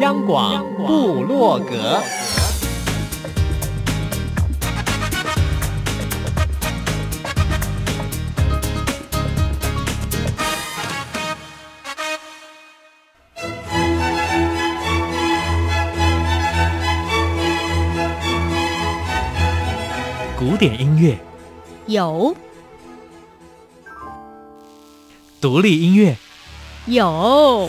央广布洛格，古典音乐。有，独立音乐。有，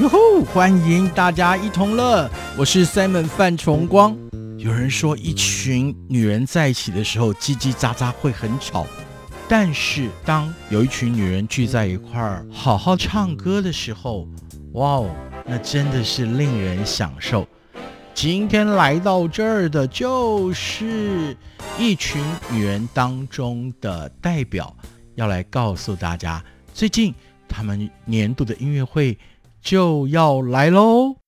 哟吼！欢迎大家一同乐，我是 Simon 范崇光。有人说，一群女人在一起的时候，叽叽喳喳会很吵，但是当有一群女人聚在一块儿，好好唱歌的时候，哇哦，那真的是令人享受。今天来到这儿的就是一群女人当中的代表，要来告诉大家，最近他们年度的音乐会就要来喽。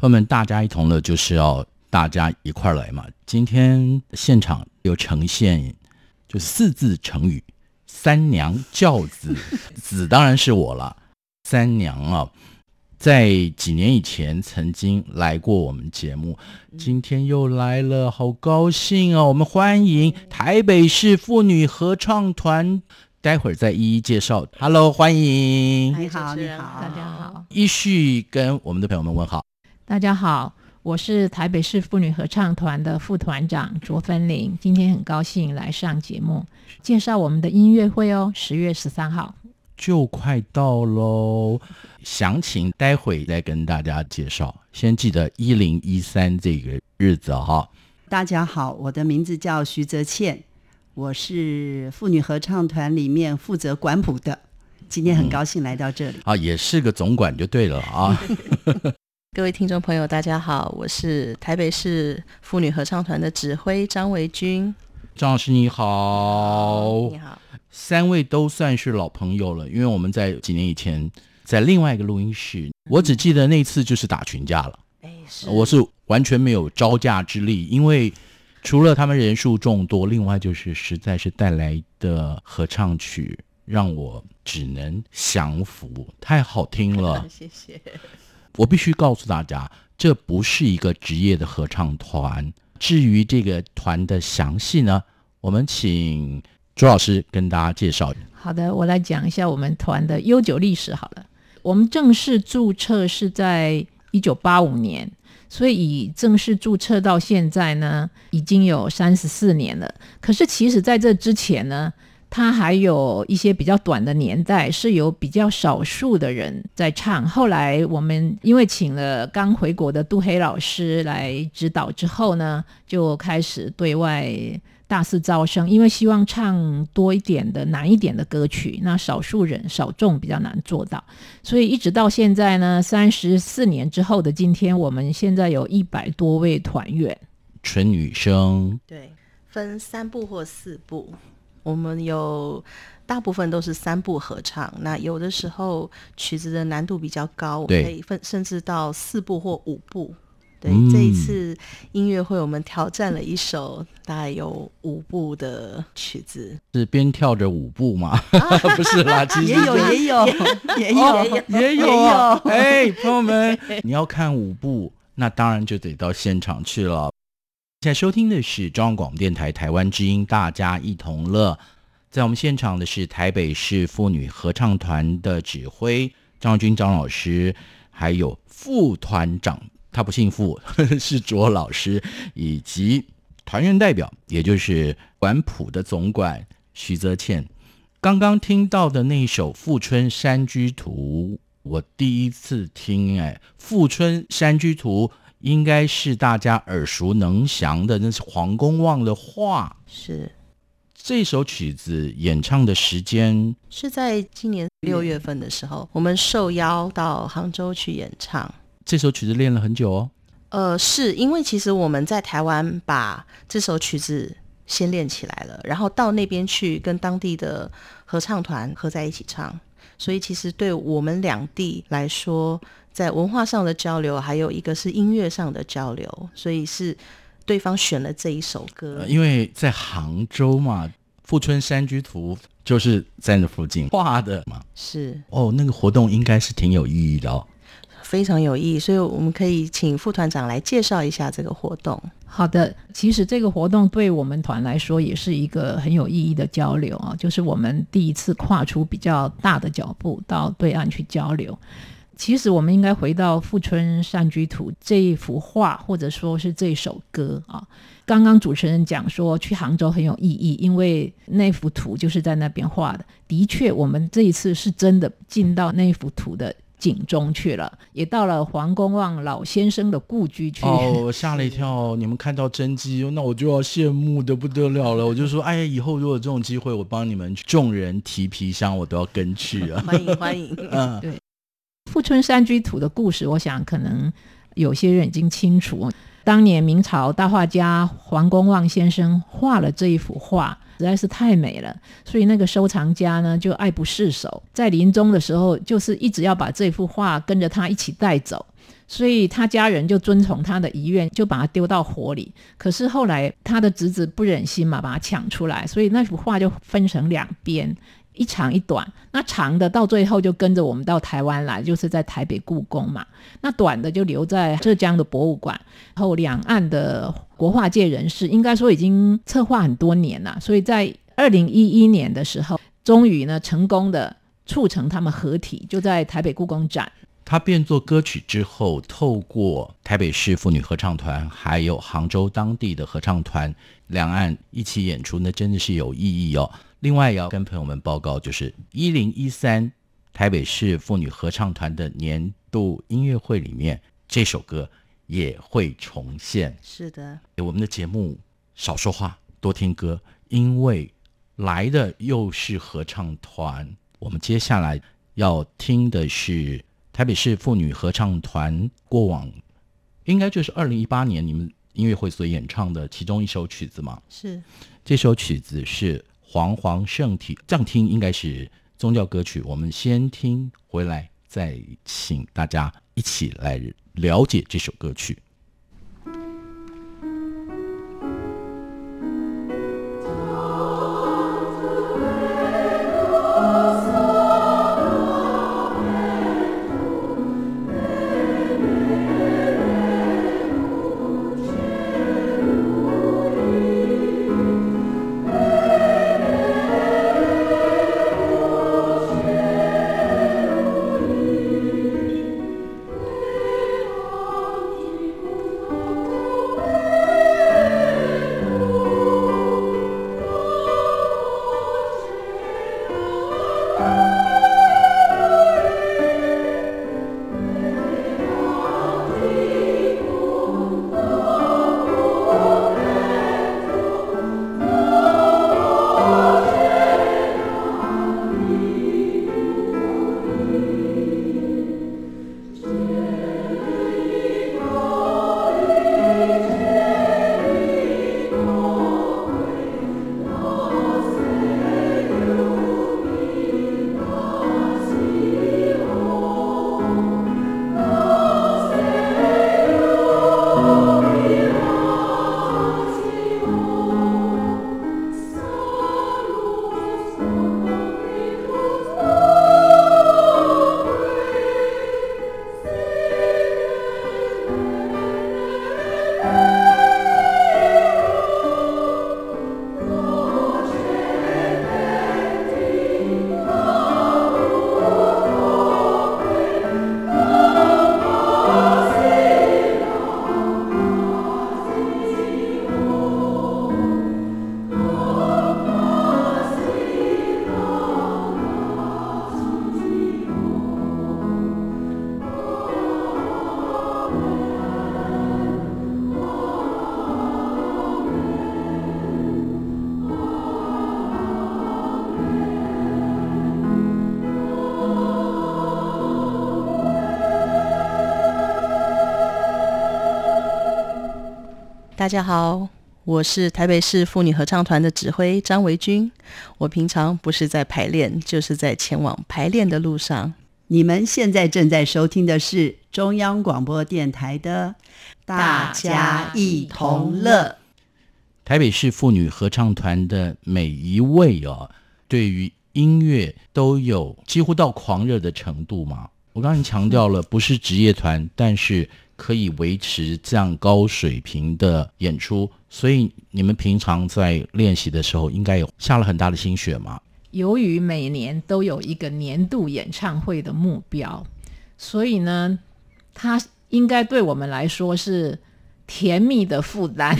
朋友们，大家一同乐就是要大家一块儿来嘛。今天现场有呈现，就四字成语“三娘教子”，子当然是我了。三娘啊，在几年以前曾经来过我们节目，今天又来了，好高兴哦！我们欢迎台北市妇女合唱团。待会儿再一一介绍。Hello，欢迎。你好，你好，大家好。依序跟我们的朋友们问好。大家好，我是台北市妇女合唱团的副团长卓芬玲。今天很高兴来上节目，介绍我们的音乐会哦。十月十三号就快到喽，详情待会再跟大家介绍。先记得一零一三这个日子哈。大家好，我的名字叫徐泽倩。我是妇女合唱团里面负责管谱的，今天很高兴来到这里、嗯、啊，也是个总管就对了啊。各位听众朋友，大家好，我是台北市妇女合唱团的指挥张维君。张老师你好，你好，三位都算是老朋友了，因为我们在几年以前在另外一个录音室，我只记得那次就是打群架了，哎，是，我是完全没有招架之力，因为。除了他们人数众多，另外就是实在是带来的合唱曲让我只能降服，太好听了。谢谢。我必须告诉大家，这不是一个职业的合唱团。至于这个团的详细呢，我们请朱老师跟大家介绍。好的，我来讲一下我们团的悠久历史。好了，我们正式注册是在一九八五年。所以，以正式注册到现在呢，已经有三十四年了。可是，其实在这之前呢，它还有一些比较短的年代，是有比较少数的人在唱。后来，我们因为请了刚回国的杜黑老师来指导之后呢，就开始对外。大肆招生，因为希望唱多一点的难一点的歌曲，那少数人少众比较难做到，所以一直到现在呢，三十四年之后的今天，我们现在有一百多位团员，纯女生，对，分三部或四部，我们有大部分都是三部合唱，那有的时候曲子的难度比较高，我们可以分甚至到四部或五部。对，这一次音乐会，我们挑战了一首大概有五部的曲子，是边跳着舞步吗？啊、不是啦，其实也有也有 也有也有啊！哎，朋友们，你要看舞步，那当然就得到现场去了。现在收听的是中央广播电台台湾之音，大家一同乐。在我们现场的是台北市妇女合唱团的指挥张军张老师，还有副团长。他不姓傅，是卓老师，以及团员代表，也就是管谱的总管徐泽倩。刚刚听到的那首《富春山居图》，我第一次听。哎，《富春山居图》应该是大家耳熟能详的，那是黄公望的画。是这首曲子演唱的时间是在今年六月份的时候，我们受邀到杭州去演唱。这首曲子练了很久哦。呃，是因为其实我们在台湾把这首曲子先练起来了，然后到那边去跟当地的合唱团合在一起唱，所以其实对我们两地来说，在文化上的交流，还有一个是音乐上的交流，所以是对方选了这一首歌。呃，因为在杭州嘛，《富春山居图》就是在那附近画的嘛。是哦，那个活动应该是挺有意义的哦。非常有意义，所以我们可以请副团长来介绍一下这个活动。好的，其实这个活动对我们团来说也是一个很有意义的交流啊，就是我们第一次跨出比较大的脚步到对岸去交流。其实我们应该回到《富春山居图》这一幅画，或者说是这首歌啊。刚刚主持人讲说去杭州很有意义，因为那幅图就是在那边画的。的确，我们这一次是真的进到那幅图的。景中去了，也到了黄公望老先生的故居去。哦，我吓了一跳！你们看到真迹，那我就要羡慕的不得了了。我就说，哎呀，以后如果有这种机会，我帮你们众人提皮箱，我都要跟去啊！欢迎欢迎。嗯，对，《富春山居图》的故事，我想可能有些人已经清楚。当年明朝大画家黄公望先生画了这一幅画。实在是太美了，所以那个收藏家呢就爱不释手，在临终的时候就是一直要把这幅画跟着他一起带走，所以他家人就遵从他的遗愿，就把他丢到火里。可是后来他的侄子不忍心嘛，把他抢出来，所以那幅画就分成两边，一长一短。那长的到最后就跟着我们到台湾来，就是在台北故宫嘛。那短的就留在浙江的博物馆。然后两岸的国画界人士应该说已经策划很多年了，所以在二零一一年的时候，终于呢成功的促成他们合体，就在台北故宫展。他变作歌曲之后，透过台北市妇女合唱团，还有杭州当地的合唱团，两岸一起演出，那真的是有意义哦。另外也要跟朋友们报告，就是一零一三台北市妇女合唱团的年度音乐会里面，这首歌也会重现。是的，我们的节目少说话，多听歌，因为来的又是合唱团。我们接下来要听的是。台北市妇女合唱团过往应该就是二零一八年你们音乐会所演唱的其中一首曲子嘛？是，这首曲子是煌煌圣体，这样听应该是宗教歌曲。我们先听回来，再请大家一起来了解这首歌曲。大家好，我是台北市妇女合唱团的指挥张维君。我平常不是在排练，就是在前往排练的路上。你们现在正在收听的是中央广播电台的《大家一同乐》。台北市妇女合唱团的每一位哦，对于音乐都有几乎到狂热的程度嘛。我刚才强调了，不是职业团，但是。可以维持这样高水平的演出，所以你们平常在练习的时候，应该有下了很大的心血吗？由于每年都有一个年度演唱会的目标，所以呢，它应该对我们来说是甜蜜的负担，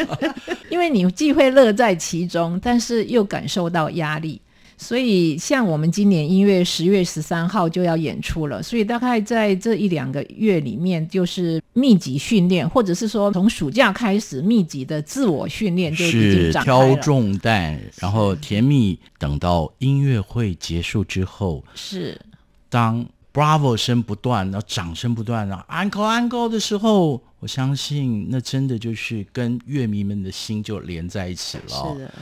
因为你既会乐在其中，但是又感受到压力。所以，像我们今年一月十月十三号就要演出了，所以大概在这一两个月里面，就是密集训练，或者是说从暑假开始密集的自我训练就已经展开了。是挑重担，然后甜蜜，等到音乐会结束之后，是当 Bravo 声不断，然后掌声不断，然后 Encore Encore 的时候，我相信那真的就是跟乐迷们的心就连在一起了。是的。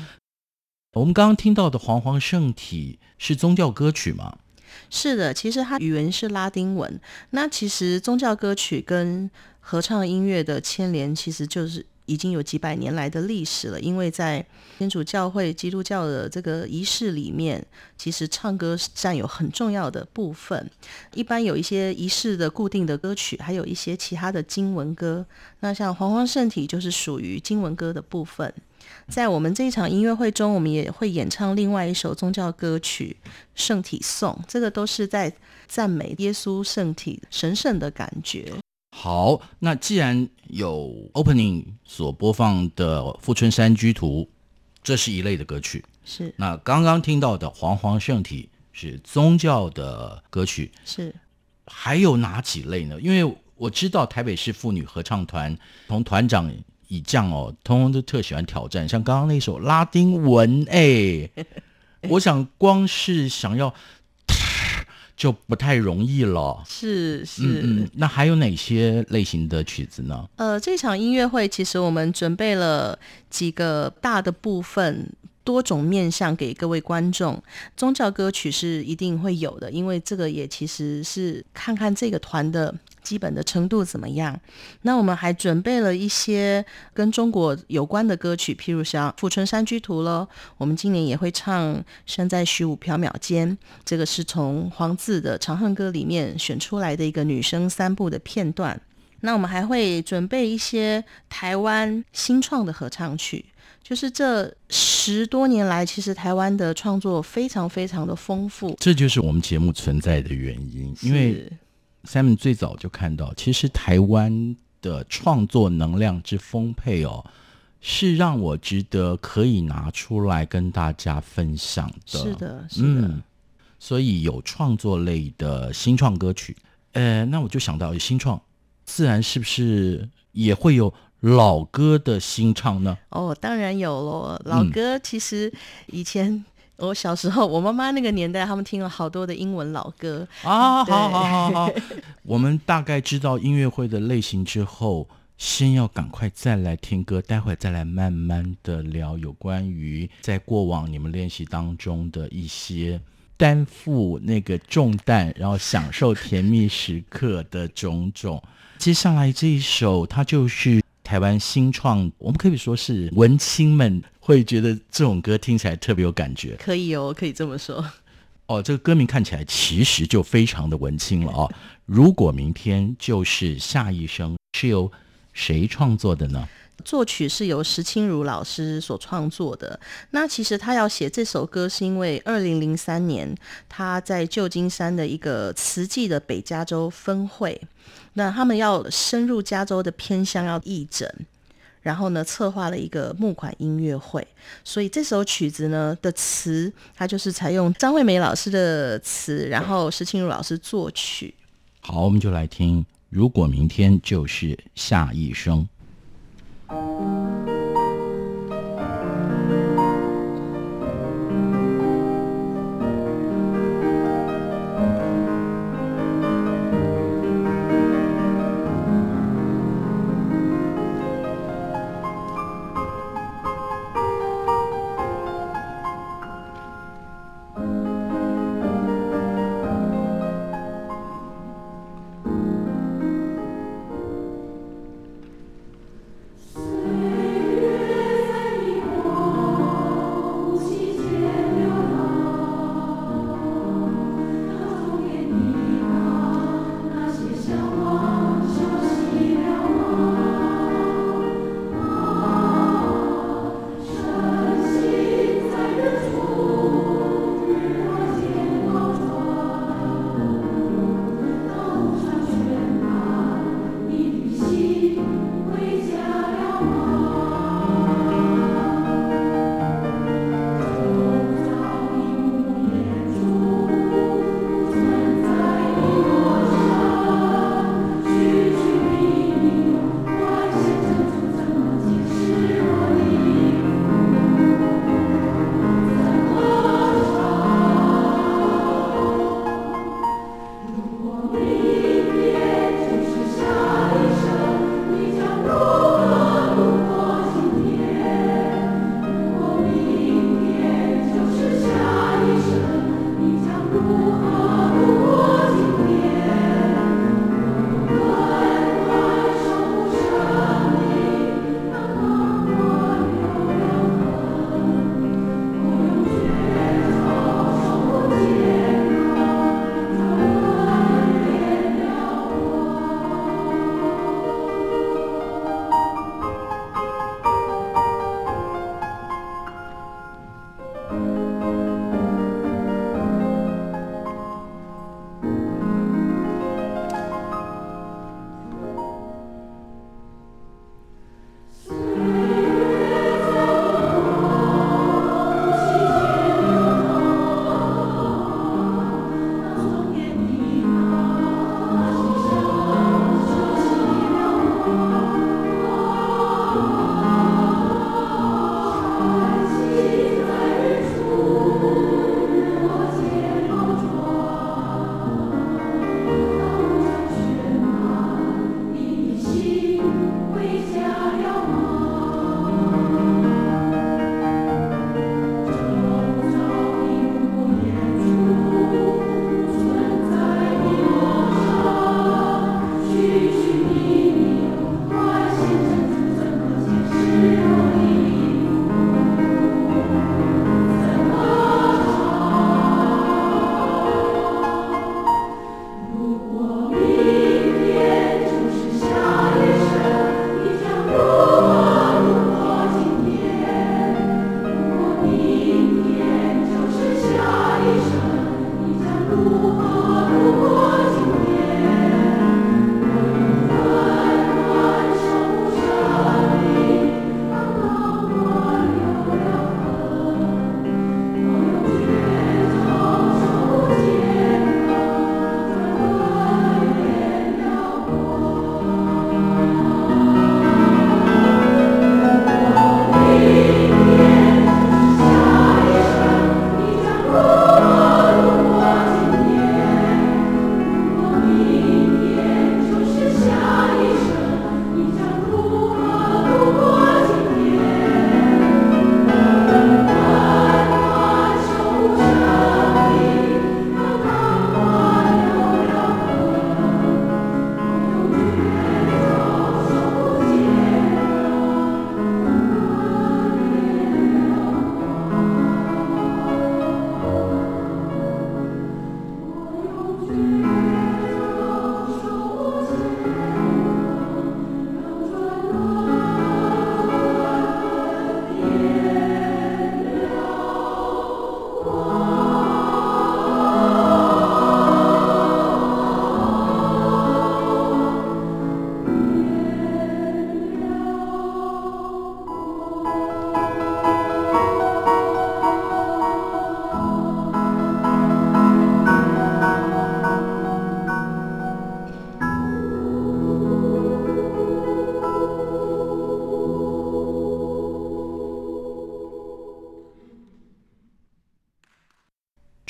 我们刚刚听到的《煌煌圣体》是宗教歌曲吗？是的，其实它语言是拉丁文。那其实宗教歌曲跟合唱音乐的牵连，其实就是。已经有几百年来的历史了，因为在天主教会、基督教的这个仪式里面，其实唱歌占有很重要的部分。一般有一些仪式的固定的歌曲，还有一些其他的经文歌。那像《煌煌圣体》就是属于经文歌的部分。在我们这一场音乐会中，我们也会演唱另外一首宗教歌曲《圣体颂》，这个都是在赞美耶稣圣体神圣的感觉。好，那既然有 opening 所播放的《富春山居图》，这是一类的歌曲。是。那刚刚听到的《煌煌圣体》是宗教的歌曲。是。还有哪几类呢？因为我知道台北市妇女合唱团从团长以降哦，通通都特喜欢挑战，像刚刚那首拉丁文，哎，我想光是想要。就不太容易了，是是，嗯嗯，那还有哪些类型的曲子呢？呃，这场音乐会其实我们准备了几个大的部分。多种面向给各位观众，宗教歌曲是一定会有的，因为这个也其实是看看这个团的基本的程度怎么样。那我们还准备了一些跟中国有关的歌曲，譬如像《富春山居图》喽，我们今年也会唱《身在虚无缥缈间》，这个是从黄自的《长恨歌》里面选出来的一个女生三部的片段。那我们还会准备一些台湾新创的合唱曲。就是这十多年来，其实台湾的创作非常非常的丰富，这就是我们节目存在的原因。因为 Simon 最早就看到，其实台湾的创作能量之丰沛哦，是让我值得可以拿出来跟大家分享的。是的，是的。嗯，所以有创作类的新创歌曲，呃，那我就想到有新创，自然是不是也会有？老歌的新唱呢？哦，当然有喽。老歌其实以前我小时候，我妈妈那个年代，他们听了好多的英文老歌啊。好好好好，我们大概知道音乐会的类型之后，先要赶快再来听歌，待会再来慢慢的聊有关于在过往你们练习当中的一些担负那个重担，然后享受甜蜜时刻的种种。接下来这一首，它就是。台湾新创，我们可以说是文青们会觉得这种歌听起来特别有感觉。可以哦，可以这么说。哦，这个歌名看起来其实就非常的文青了哦。如果明天就是下一生，是由谁创作的呢？作曲是由石清如老师所创作的。那其实他要写这首歌，是因为二零零三年他在旧金山的一个慈济的北加州分会。那他们要深入加州的偏乡要义诊，然后呢，策划了一个募款音乐会，所以这首曲子呢的词，它就是采用张惠美老师的词，然后石庆如老师作曲。好，我们就来听，如果明天就是下一生。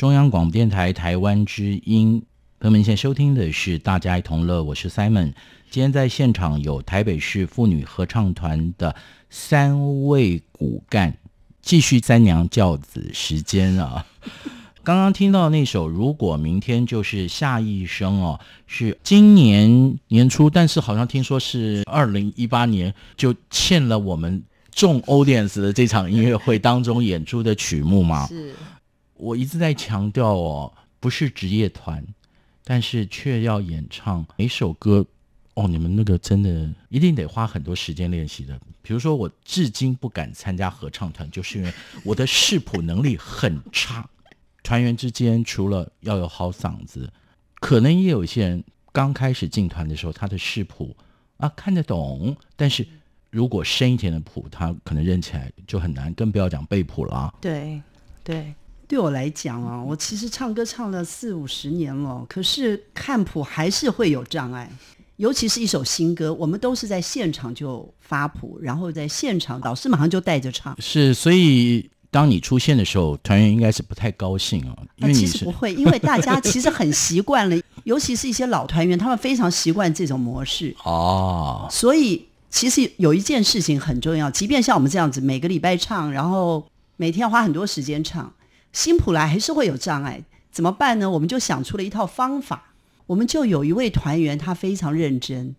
中央广播电台台湾之音。朋友们现在收听的是《大家一同乐》，我是 Simon。今天在现场有台北市妇女合唱团的三位骨干，继续三娘教子时间啊。刚刚听到那首《如果明天就是下一生》哦，是今年年初，但是好像听说是二零一八年就欠了我们众 audience 的这场音乐会当中演出的曲目嘛。是，我一直在强调哦，不是职业团，但是却要演唱每首歌哦，你们那个真的一定得花很多时间练习的。比如说，我至今不敢参加合唱团，就是因为我的视谱能力很差。团员之间除了要有好嗓子，可能也有一些人刚开始进团的时候，他的视谱啊看得懂，但是如果深一点的谱，他可能认起来就很难，更不要讲背谱了。对，对，对我来讲啊，我其实唱歌唱了四五十年了，可是看谱还是会有障碍，尤其是一首新歌，我们都是在现场就发谱，然后在现场导师马上就带着唱。是，所以。当你出现的时候，团员应该是不太高兴啊，因为其实不会，因为大家其实很 习惯了，尤其是一些老团员，他们非常习惯这种模式哦。所以其实有一件事情很重要，即便像我们这样子每个礼拜唱，然后每天要花很多时间唱，新普莱还是会有障碍，怎么办呢？我们就想出了一套方法，我们就有一位团员，他非常认真，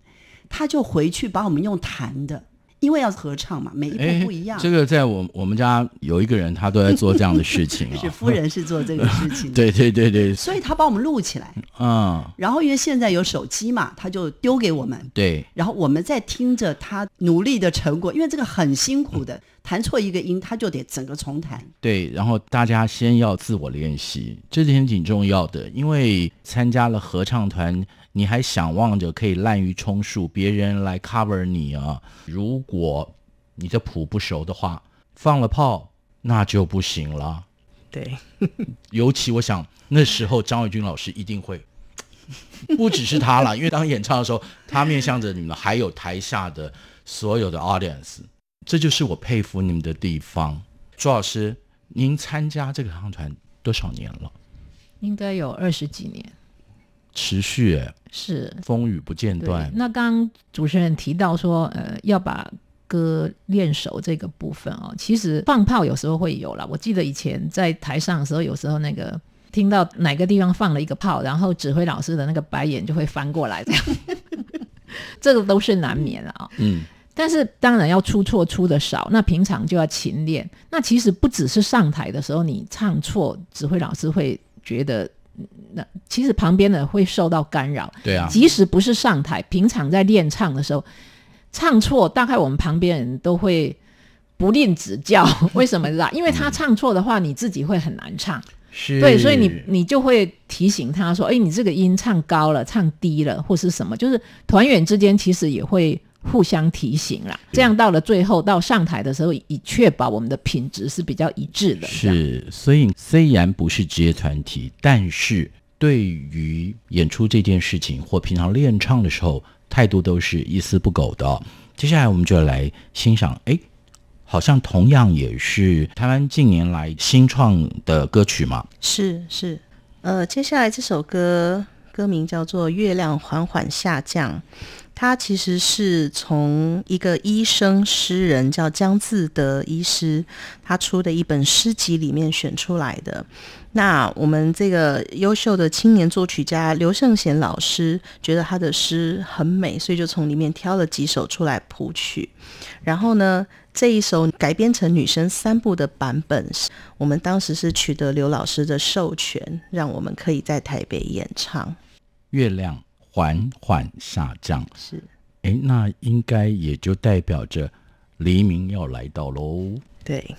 他就回去把我们用弹的。因为要合唱嘛，每一步不一样。这个在我我们家有一个人，他都在做这样的事情啊、哦。是夫人是做这个事情。对对对对。所以他把我们录起来。嗯。然后因为现在有手机嘛，他就丢给我们。对。然后我们在听着他努力的成果，因为这个很辛苦的，弹错一个音他就得整个重弹。对。然后大家先要自我练习，这点挺重要的，因为参加了合唱团。你还想望着可以滥竽充数，别人来 cover 你啊？如果你的谱不熟的话，放了炮那就不行了。对，尤其我想那时候张伟军老师一定会，不只是他了，因为当演唱的时候，他面向着你们，还有台下的所有的 audience，这就是我佩服你们的地方。朱老师，您参加这个合唱团多少年了？应该有二十几年。持续哎，是风雨不间断。那刚刚主持人提到说，呃，要把歌练熟这个部分哦，其实放炮有时候会有啦。我记得以前在台上的时候，有时候那个听到哪个地方放了一个炮，然后指挥老师的那个白眼就会翻过来，这样，这个都是难免的啊。嗯，但是当然要出错出的少，那平常就要勤练。那其实不只是上台的时候你唱错，指挥老师会觉得。那其实旁边的会受到干扰，对啊，即使不是上台，平常在练唱的时候，唱错，大概我们旁边人都会不吝指教。为什么知道？因为他唱错的话，你自己会很难唱。是，对，所以你你就会提醒他说：“哎，你这个音唱高了，唱低了，或是什么？”就是团员之间其实也会。互相提醒啦，这样到了最后到上台的时候，以确保我们的品质是比较一致的。是，所以虽然不是职业团体，但是对于演出这件事情或平常练唱的时候，态度都是一丝不苟的哦。接下来我们就来欣赏，哎，好像同样也是台湾近年来新创的歌曲嘛。是是，呃，接下来这首歌歌名叫做《月亮缓缓下降》。他其实是从一个医生诗人叫江自德医师，他出的一本诗集里面选出来的。那我们这个优秀的青年作曲家刘圣贤老师觉得他的诗很美，所以就从里面挑了几首出来谱曲。然后呢，这一首改编成女生三部的版本，我们当时是取得刘老师的授权，让我们可以在台北演唱。月亮。缓缓下降，是，哎，那应该也就代表着黎明要来到喽。对。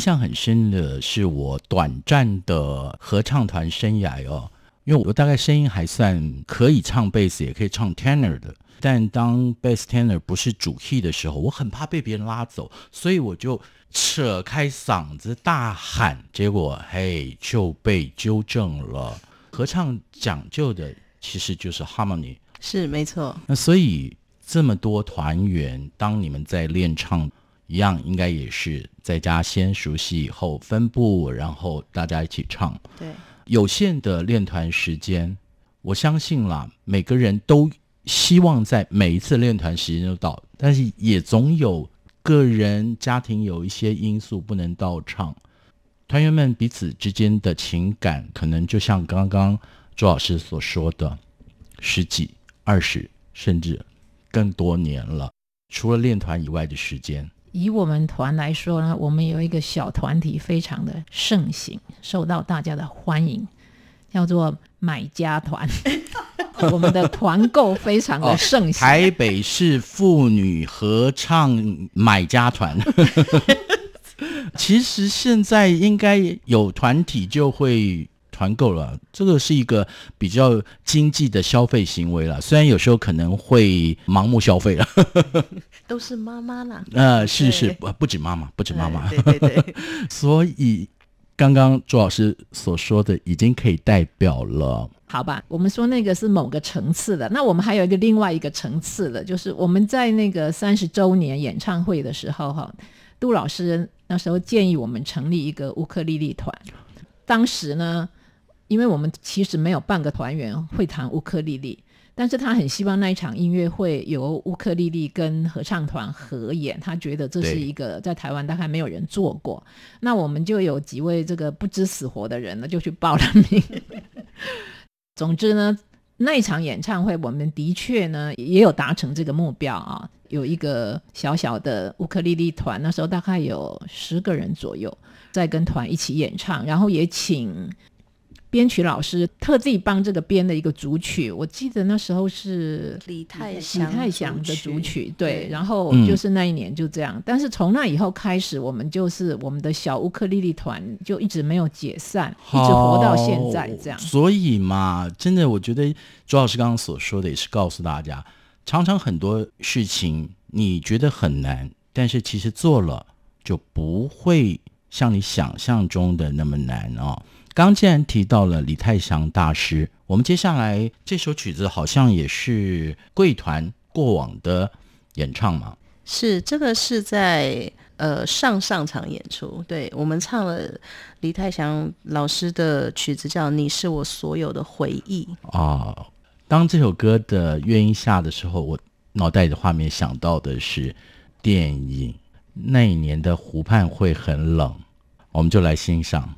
象很深的是我短暂的合唱团生涯哦，因为我大概声音还算可以唱贝斯，也可以唱 tenor 的。但当 bass tenor 不是主 key 的时候，我很怕被别人拉走，所以我就扯开嗓子大喊，结果嘿就被纠正了。合唱讲究的其实就是 harmony，是没错。那所以这么多团员，当你们在练唱一样，应该也是在家先熟悉以后分布，然后大家一起唱。对，有限的练团时间，我相信啦，每个人都。希望在每一次练团时间都到，但是也总有个人家庭有一些因素不能到场。团员们彼此之间的情感，可能就像刚刚周老师所说的，十几、二十，甚至更多年了。除了练团以外的时间，以我们团来说呢，我们有一个小团体，非常的盛行，受到大家的欢迎，叫做买家团。我们的团购非常的盛行，哦，台北市妇女合唱买家团。其实现在应该有团体就会团购了，这个是一个比较经济的消费行为了。虽然有时候可能会盲目消费了，都是妈妈啦。呃，是是，不不止妈妈，不止妈妈。对对对，所以刚刚朱老师所说的已经可以代表了。好吧，我们说那个是某个层次的，那我们还有一个另外一个层次的，就是我们在那个三十周年演唱会的时候，哈，杜老师那时候建议我们成立一个乌克丽丽团。当时呢，因为我们其实没有半个团员会弹乌克丽丽，但是他很希望那一场音乐会由乌克丽丽跟合唱团合演，他觉得这是一个在台湾大概没有人做过。那我们就有几位这个不知死活的人呢，就去报了名。总之呢，那一场演唱会，我们的确呢也有达成这个目标啊，有一个小小的乌克丽丽团，那时候大概有十个人左右，在跟团一起演唱，然后也请。编曲老师特地帮这个编的一个主曲，我记得那时候是李泰祥李泰祥的主曲，对，然后就是那一年就这样。嗯、但是从那以后开始，我们就是我们的小乌克丽丽团就一直没有解散，一直活到现在这样。所以嘛，真的，我觉得朱老师刚刚所说的也是告诉大家，常常很多事情你觉得很难，但是其实做了就不会像你想象中的那么难哦。刚既然提到了李泰祥大师，我们接下来这首曲子好像也是贵团过往的演唱嘛？是，这个是在呃上上场演出，对，我们唱了李泰祥老师的曲子，叫《你是我所有的回忆》哦。当这首歌的乐音下的时候，我脑袋里的画面想到的是电影，那一年的湖畔会很冷，我们就来欣赏。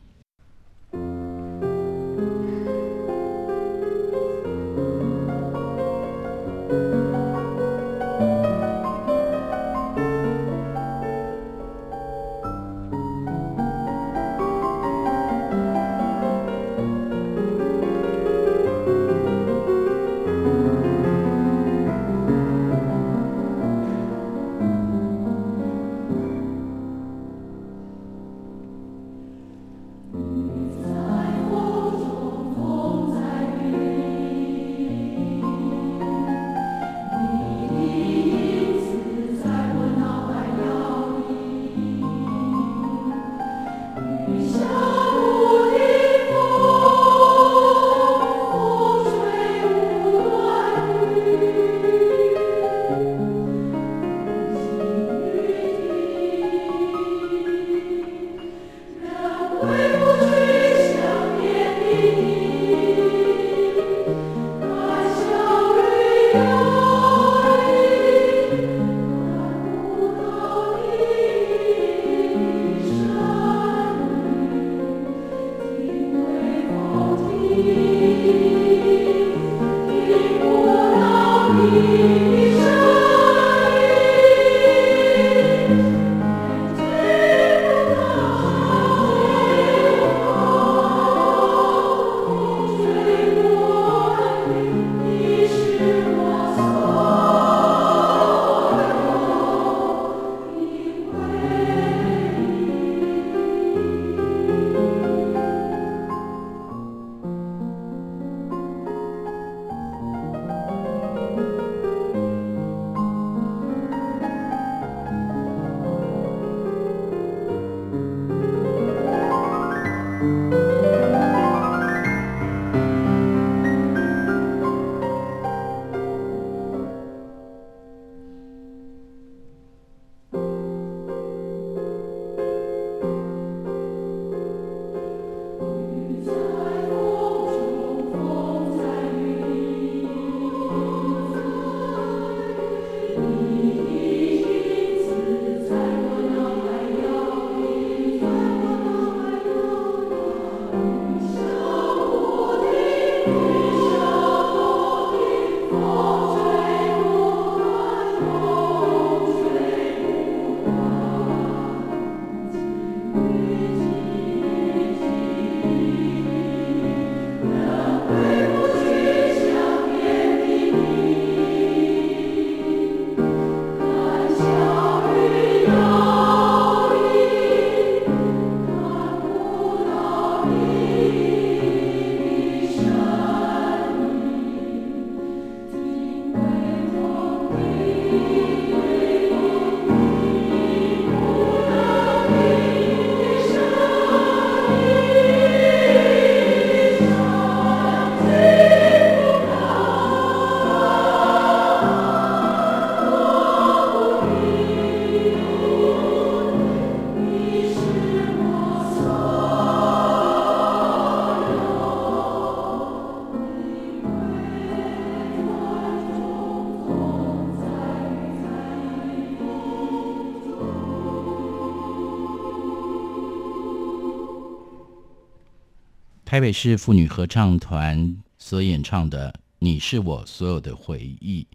台北市妇女合唱团所演唱的《你是我所有的回忆》。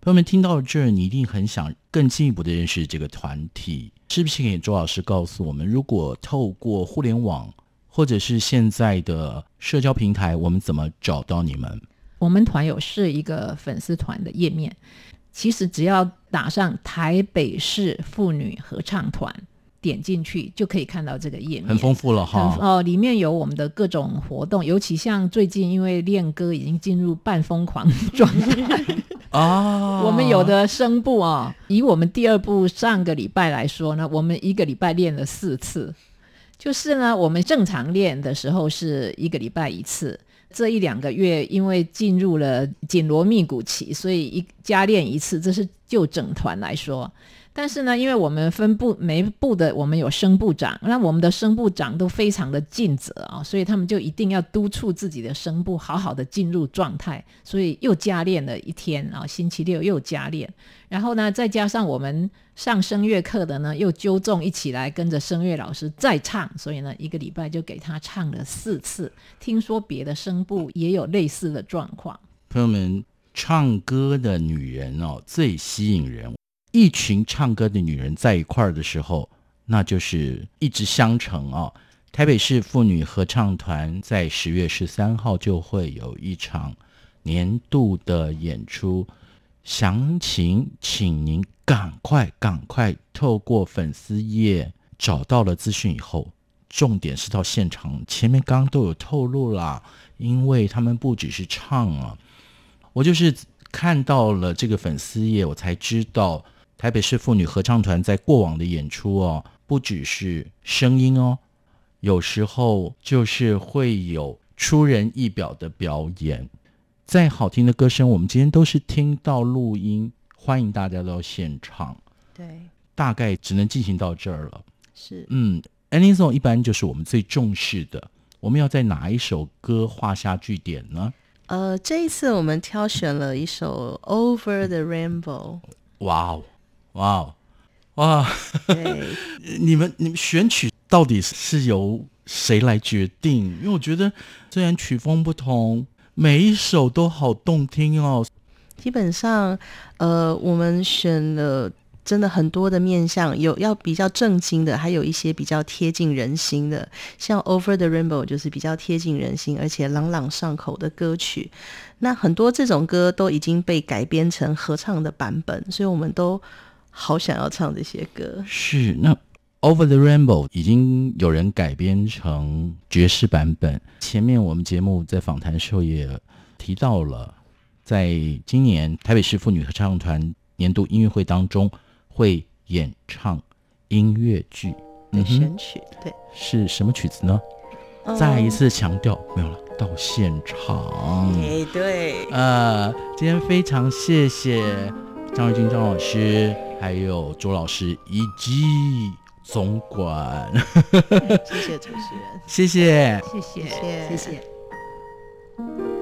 朋友们听到这，你一定很想更进一步的认识这个团体，是不是？给周老师告诉我们，如果透过互联网或者是现在的社交平台，我们怎么找到你们？我们团有设一个粉丝团的页面，其实只要打上台北市妇女合唱团。点进去就可以看到这个页面，很丰富了哈。哦，里面有我们的各种活动，尤其像最近因为练歌已经进入半疯狂状态啊。我们有的声部啊、哦，以我们第二部上个礼拜来说呢，我们一个礼拜练了四次。就是呢，我们正常练的时候是一个礼拜一次，这一两个月因为进入了紧锣密鼓期，所以一加练一次。这是就整团来说。但是呢，因为我们分部每部的，我们有声部长，那我们的声部长都非常的尽责啊，所以他们就一定要督促自己的声部好好的进入状态，所以又加练了一天啊，星期六又加练，然后呢，再加上我们上声乐课的呢，又纠众一起来跟着声乐老师再唱，所以呢，一个礼拜就给他唱了四次。听说别的声部也有类似的状况。朋友们，唱歌的女人哦，最吸引人。一群唱歌的女人在一块儿的时候，那就是一直相承哦。台北市妇女合唱团在十月十三号就会有一场年度的演出，详情请您赶快赶快透过粉丝页找到了资讯以后，重点是到现场。前面刚刚都有透露啦，因为他们不只是唱啊，我就是看到了这个粉丝页，我才知道。台北市妇女合唱团在过往的演出哦，不只是声音哦，有时候就是会有出人意表的表演。再好听的歌声，我们今天都是听到录音，欢迎大家到现场。对，大概只能进行到这儿了。是，嗯，Ending Song 一般就是我们最重视的。我们要在哪一首歌画下句点呢？呃，这一次我们挑选了一首《Over the Rainbow》。哇哦！哇哦，哇！对 你们你们选曲到底是由谁来决定？因为我觉得虽然曲风不同，每一首都好动听哦。基本上，呃，我们选了真的很多的面向，有要比较正经的，还有一些比较贴近人心的。像《Over the Rainbow》就是比较贴近人心，而且朗朗上口的歌曲。那很多这种歌都已经被改编成合唱的版本，所以我们都。好想要唱这些歌，是那《Over the Rainbow》已经有人改编成爵士版本。前面我们节目在访谈的时候也提到了，在今年台北市妇女合唱团年度音乐会当中会演唱音乐剧的选曲，对，是什么曲子呢？嗯、再一次强调，没有了，到现场。哎，对，呃，今天非常谢谢。张瑞君张老师，还有周老师以及总管，谢谢主持人，谢谢，谢谢，谢谢。